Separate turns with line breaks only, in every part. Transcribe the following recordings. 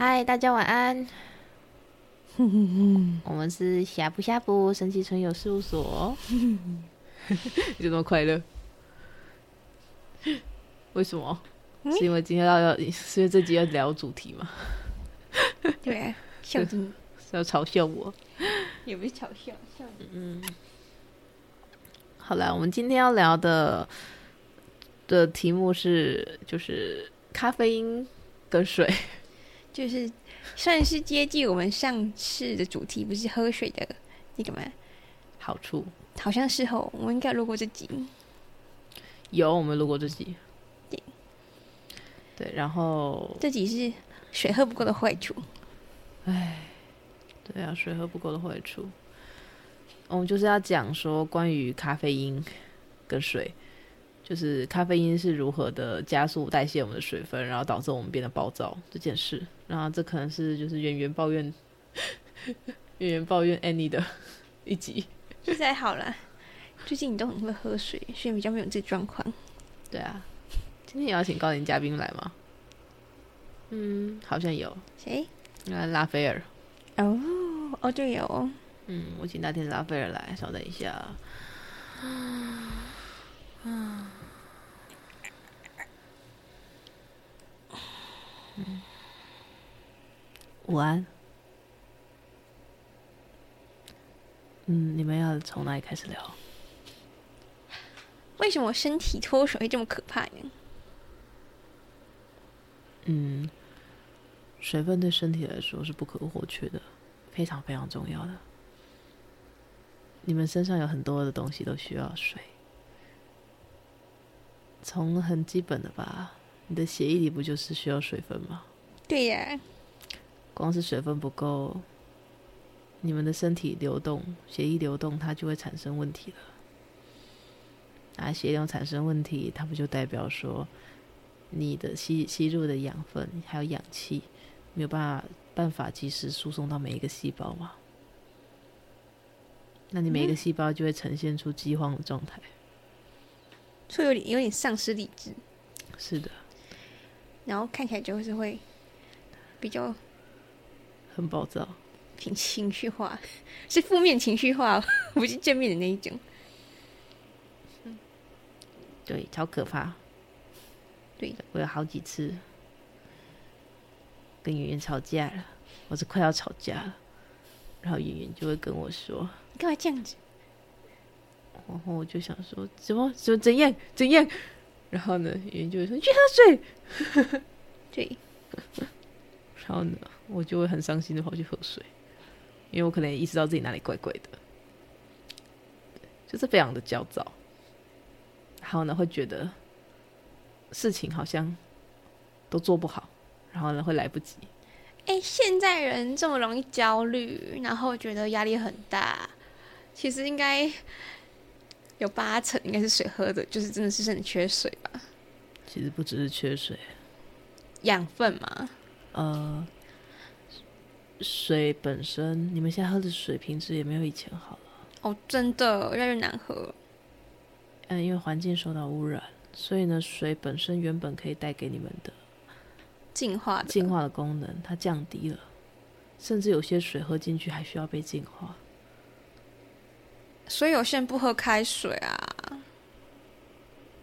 嗨，大家晚安。我们是呷哺呷哺神奇存有事务所。你怎么快乐？为什么？嗯、是因为今天要要，是因为这集要聊主题吗？
对啊，笑你
是要嘲笑我？
也不是嘲笑，笑你。
嗯。好了，我们今天要聊的的题目是，就是咖啡因跟水，
就是算是接近我们上次的主题，不是喝水的那个吗？
好处
好像是哦，我们应该录过这集。
有，我们录过这集。
对，
对，然后
这集是水喝不够的坏处。
哎，对啊，水喝不够的坏处。我们就是要讲说关于咖啡因跟水，就是咖啡因是如何的加速代谢我们的水分，然后导致我们变得暴躁这件事。然后这可能是就是圆圆抱怨，圆圆抱怨 Annie 的 一集。
现在好了，最近你都很会喝水，所以比较没有这状况。
对啊，今天也要请高龄嘉宾来吗？嗯，好像有。
谁？
啊，拉斐尔。
哦，哦，对有。
嗯，我请那天拉斐尔来，稍等一下。嗯，午安。嗯，你们要从哪里开始聊？
为什么身体脱水会这么可怕呢？
嗯，水分对身体来说是不可或缺的，非常非常重要的。你们身上有很多的东西都需要水，从很基本的吧，你的血液里不就是需要水分吗？
对呀，
光是水分不够，你们的身体流动，血液流动，它就会产生问题了。啊，血流产生问题，它不就代表说，你的吸吸入的养分还有氧气没有办法办法及时输送到每一个细胞吗？那你每一个细胞就会呈现出饥荒的状态，
所以有点有点丧失理智。
是的，
然后看起来就是会比较
很暴躁，
挺情绪化，是负面情绪化，不是正面的那一种。
对，超可怕。
对，
我有好几次跟圆圆吵架了，我是快要吵架了，然后圆圆就会跟我说。
你干嘛这样子？
然后我就想说，怎么怎么怎样怎样？然后呢，就会说去喝水。
对。
然后呢，我就会很伤心的跑去喝水，因为我可能也意识到自己哪里怪怪的，就是非常的焦躁。然后呢，会觉得事情好像都做不好，然后呢，会来不及。
哎，现在人这么容易焦虑，然后觉得压力很大。其实应该有八成应该是水喝的，就是真的是很缺水吧。
其实不只是缺水，
养分嘛。
呃，水本身，你们现在喝的水品质也没有以前好了。
哦，真的越来越难喝。
嗯，因为环境受到污染，所以呢，水本身原本可以带给你们的
净化、
净化的功能，它降低了，甚至有些水喝进去还需要被净化。
所以有些人不喝开水啊。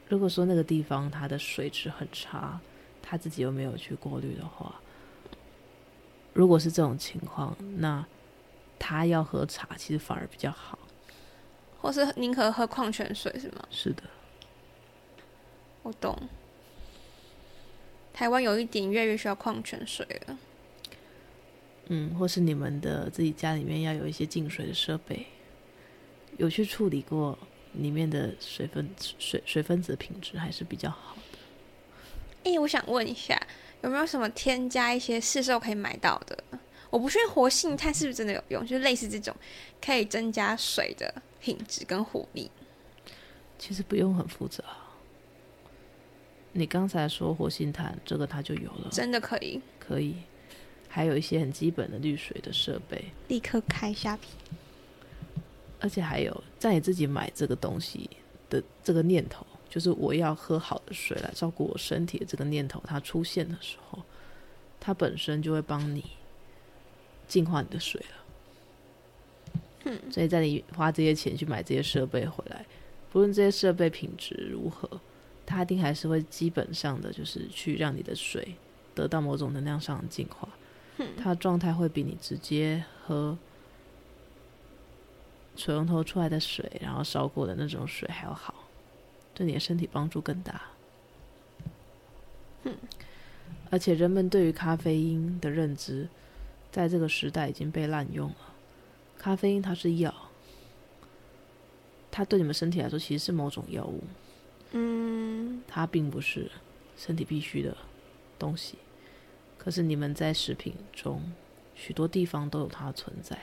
如果说那个地方它的水质很差，他自己又没有去过滤的话，如果是这种情况，那他要喝茶其实反而比较好。
或是宁可喝矿泉水是吗？
是的，
我懂。台湾有一点越来越需要矿泉水了。
嗯，或是你们的自己家里面要有一些净水的设备。有去处理过里面的水分水水分子的品质还是比较好的。
哎、欸，我想问一下，有没有什么添加一些市售可以买到的？我不确定活性炭是不是真的有用，就是类似这种可以增加水的品质跟活力。
其实不用很复杂。你刚才说活性炭，这个它就有了，
真的可以，
可以。还有一些很基本的滤水的设备，
立刻开虾皮。
而且还有，在你自己买这个东西的这个念头，就是我要喝好的水来照顾我身体的这个念头，它出现的时候，它本身就会帮你净化你的水了。
嗯，
所以在你花这些钱去买这些设备回来，不论这些设备品质如何，它一定还是会基本上的，就是去让你的水得到某种能量上的净化。
嗯，
它的状态会比你直接喝水龙头出来的水，然后烧过的那种水还要好，对你的身体帮助更大。
嗯，
而且人们对于咖啡因的认知，在这个时代已经被滥用了。咖啡因它是药，它对你们身体来说其实是某种药物。
嗯，
它并不是身体必须的东西，可是你们在食品中许多地方都有它的存在。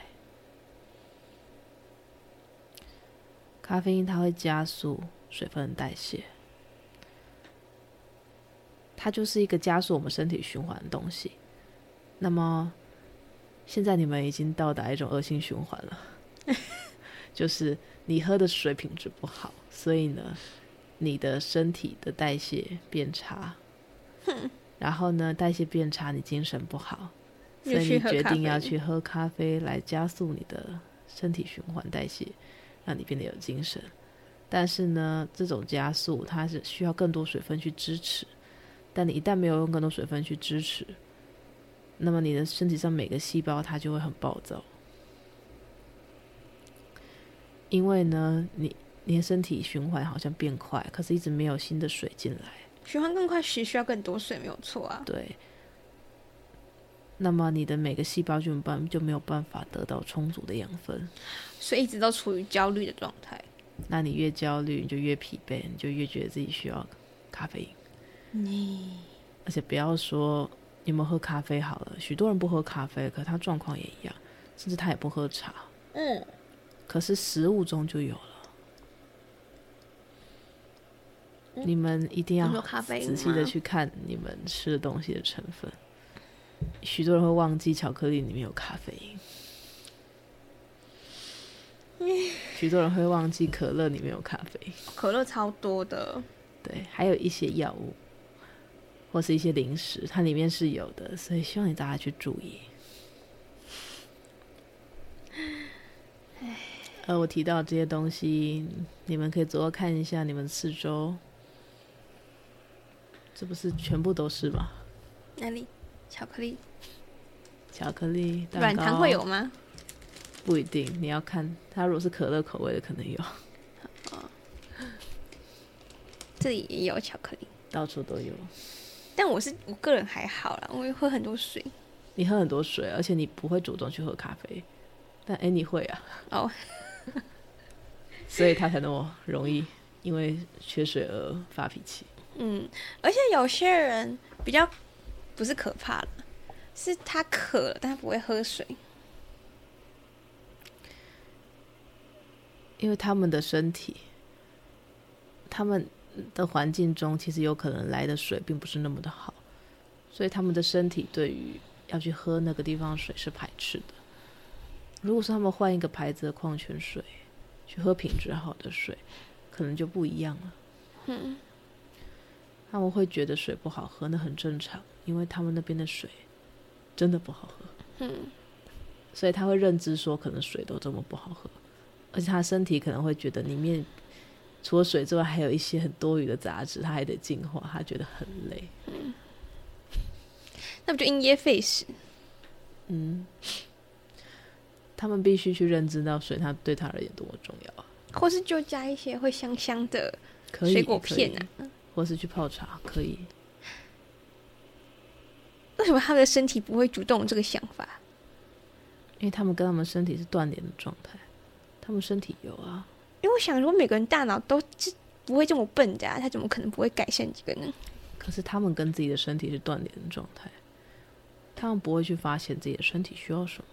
咖啡因它会加速水分的代谢。它就是一个加速我们身体循环的东西。那么，现在你们已经到达一种恶性循环了，就是你喝的水品质不好，所以呢，你的身体的代谢变差。然后呢，代谢变差，你精神不好，所以你决定要去喝咖啡来加速你的身体循环代谢，让你变得有精神。但是呢，这种加速它是需要更多水分去支持。但你一旦没有用更多水分去支持，那么你的身体上每个细胞它就会很暴躁，因为呢，你你的身体循环好像变快，可是一直没有新的水进来。
循环更快时需要更多水，没有错啊。
对。那么你的每个细胞就办就没有办法得到充足的养分，
所以一直都处于焦虑的状态。
那你越焦虑，你就越疲惫，你就越觉得自己需要咖啡因。
你，
而且不要说你有没有喝咖啡好了，许多人不喝咖啡，可他状况也一样，甚至他也不喝茶。
嗯，
可是食物中就有了。嗯、你们一定要仔细的去看你们吃的东西的成分。许多人会忘记巧克力里面有咖啡因，许多人会忘记可乐里面有咖啡，
可乐超多的。
对，还有一些药物。或是一些零食，它里面是有的，所以希望你大家去注意。呃，我提到这些东西，你们可以左右看一下你们四周，这不是全部都是吗？
哪里？巧克力？
巧克力？
软糖会有吗？
不一定，你要看它。如果是可乐口味的，可能有。
哦，这里也有巧克力，
到处都有。
但我是我个人还好啦，我会喝很多水。
你喝很多水，而且你不会主动去喝咖啡，但哎，你会啊？哦，所以他才那么容易因为缺水而发脾气。
嗯，而且有些人比较不是可怕的，是他渴了，但他不会喝水，
因为他们的身体，他们。的环境中，其实有可能来的水并不是那么的好，所以他们的身体对于要去喝那个地方水是排斥的。如果说他们换一个牌子的矿泉水，去喝品质好的水，可能就不一样了。
嗯，
他们会觉得水不好喝，那很正常，因为他们那边的水真的不好喝。
嗯，
所以他会认知说，可能水都这么不好喝，而且他身体可能会觉得里面。除了水之外，还有一些很多余的杂质，他还得净化，他觉得很累。
嗯，那不就因噎废食？
嗯，他们必须去认知到水，它对他而言多么重要啊。
或是就加一些会香香的水果片啊，
或是去泡茶，可以。
为什么他们的身体不会主动这个想法？
因为他们跟他们身体是断联的状态，他们身体有啊。
因为我想如果，每个人大脑都是不会这么笨的啊，他怎么可能不会改善几个呢？
可是他们跟自己的身体是断联的状态，他们不会去发现自己的身体需要什么，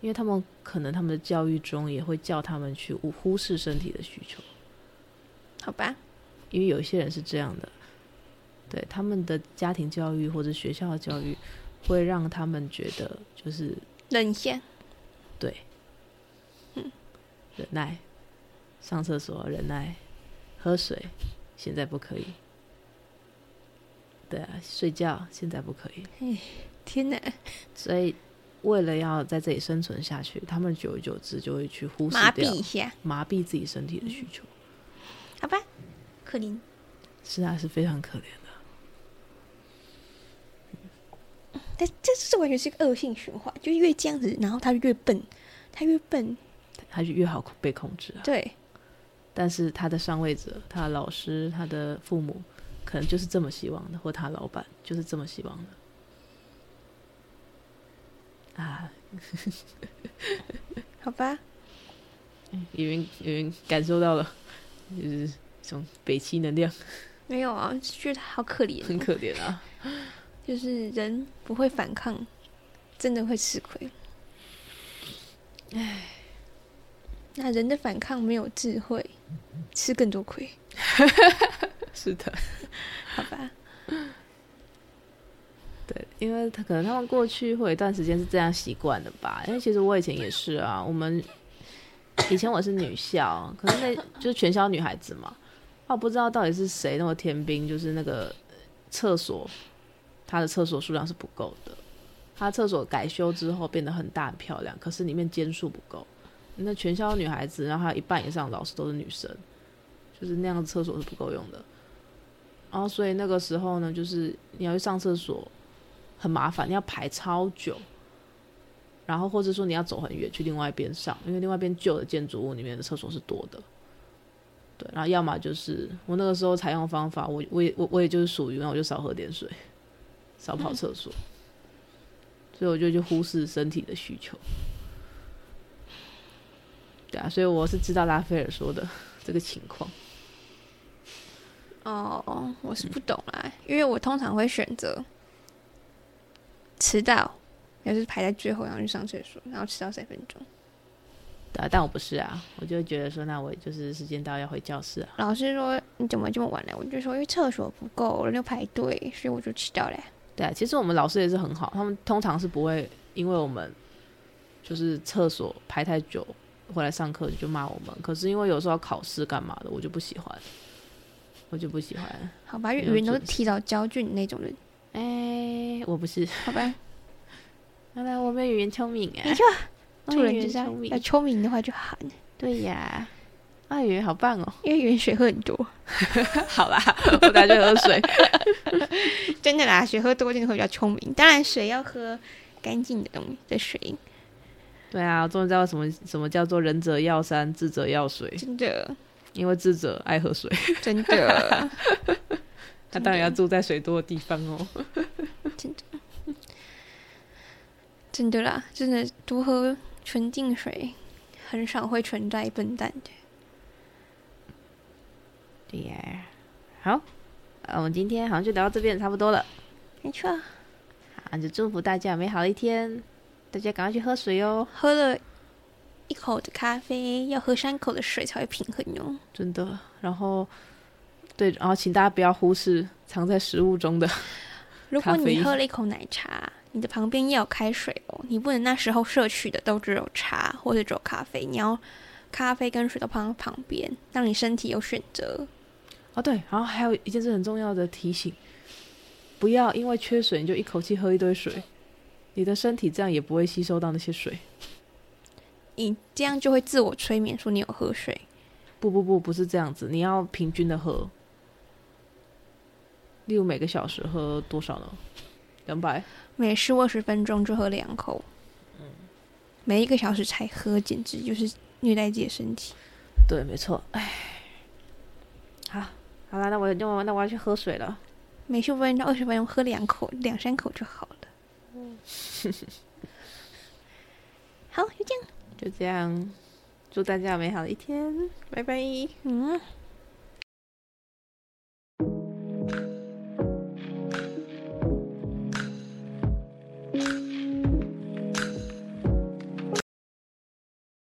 因为他们可能他们的教育中也会叫他们去忽视身体的需求，
好吧？
因为有一些人是这样的，对他们的家庭教育或者学校的教育会让他们觉得就是
忍下，
对，嗯，忍耐。上厕所忍耐，喝水现在不可以。对啊，睡觉现在不可以。
天哪！
所以为了要在这里生存下去，他们久而久之就会去忽视掉
麻痹一下，
麻痹自己身体的需求。
好吧，可怜。
是啊，是非常可怜的。
但这这完全是一个恶性循环，就越这样子，然后他越笨，他越笨，
他就越好被控制啊。
对。
但是他的上位者、他的老师、他的父母，可能就是这么希望的，或他老板就是这么希望的。啊，
好吧。
有人有人感受到了，就是这种北七能量。
没有啊，觉得他好可怜，
很可怜啊。
就是人不会反抗，真的会吃亏。唉，那人的反抗没有智慧，吃更多亏。
是的，
好吧。
对，因为他可能他们过去会有一段时间是这样习惯的吧。因为其实我以前也是啊，我们以前我是女校，可是那就是全校女孩子嘛。我不知道到底是谁那么天兵，就是那个厕所。他的厕所数量是不够的，他厕所改修之后变得很大很漂亮，可是里面间数不够。那全校女孩子，然后还有一半以上老师都是女生，就是那样的厕所是不够用的。然后所以那个时候呢，就是你要去上厕所很麻烦，你要排超久，然后或者说你要走很远去另外一边上，因为另外一边旧的建筑物里面的厕所是多的。对，然后要么就是我那个时候采用方法，我我也我我也就是属于，那我就少喝点水。少跑厕所，所以我就去忽视身体的需求。对啊，所以我是知道拉斐尔说的这个情况。
哦，我是不懂啦，因为我通常会选择迟到，也是排在最后，然后去上厕所，然后迟到三分钟。
对啊，但我不是啊，我就觉得说，那我就是时间到要回教室啊。
老师说你怎么这么晚来？我就说因为厕所不够，人就排队，所以我就迟到了。
对啊，其实我们老师也是很好，他们通常是不会因为我们就是厕所排太久回来上课就骂我们。可是因为有时候要考试干嘛的，我就不喜欢，我就不喜欢。
好吧，因为语言都是提早交卷那种人。
哎、欸，我不是。好吧，原来我们语言聪明哎。没错，
做人就是要聪明的话就喊。
对呀。啊，语言好棒哦！
因为语言水喝很多。
好啦，我等下去喝水。
真的啦，水喝多真的会比较聪明。当然，水要喝干净的东西的水。
对啊，我终于知道什么什么叫做仁者要山，智者要水。
真的，
因为智者爱喝水。
真的，
他当然要住在水多的地方哦。
真的，真的啦，真的多喝纯净水，很少会存在笨蛋的。
对呀，好，我们今天好像就聊到这边差不多了。
没错，好，
那就祝福大家有美好的一天。大家赶快去喝水哦，
喝了一口的咖啡，要喝三口的水才会平衡哟。
真的，然后对，然后请大家不要忽视藏在食物中的。
如果你喝了一口奶茶，你的旁边要有开水哦，你不能那时候摄取的都只有茶或者只有咖啡，你要咖啡跟水都放在旁边，让你身体有选择。
哦，对，然后还有一件事很重要的提醒，不要因为缺水你就一口气喝一堆水，你的身体这样也不会吸收到那些水，
你这样就会自我催眠说你有喝水。
不不不，不是这样子，你要平均的喝，例如每个小时喝多少呢？两百？
每十二十分钟就喝两口，嗯，每一个小时才喝，简直就是虐待自己的身体。
对，没错，哎，好。好了，那我就那我要去喝水了。
每十五分钟到二十分钟喝两口、两三口就好了。嗯，好，就这样，
就这样，祝大家有美好的一天，拜拜。嗯。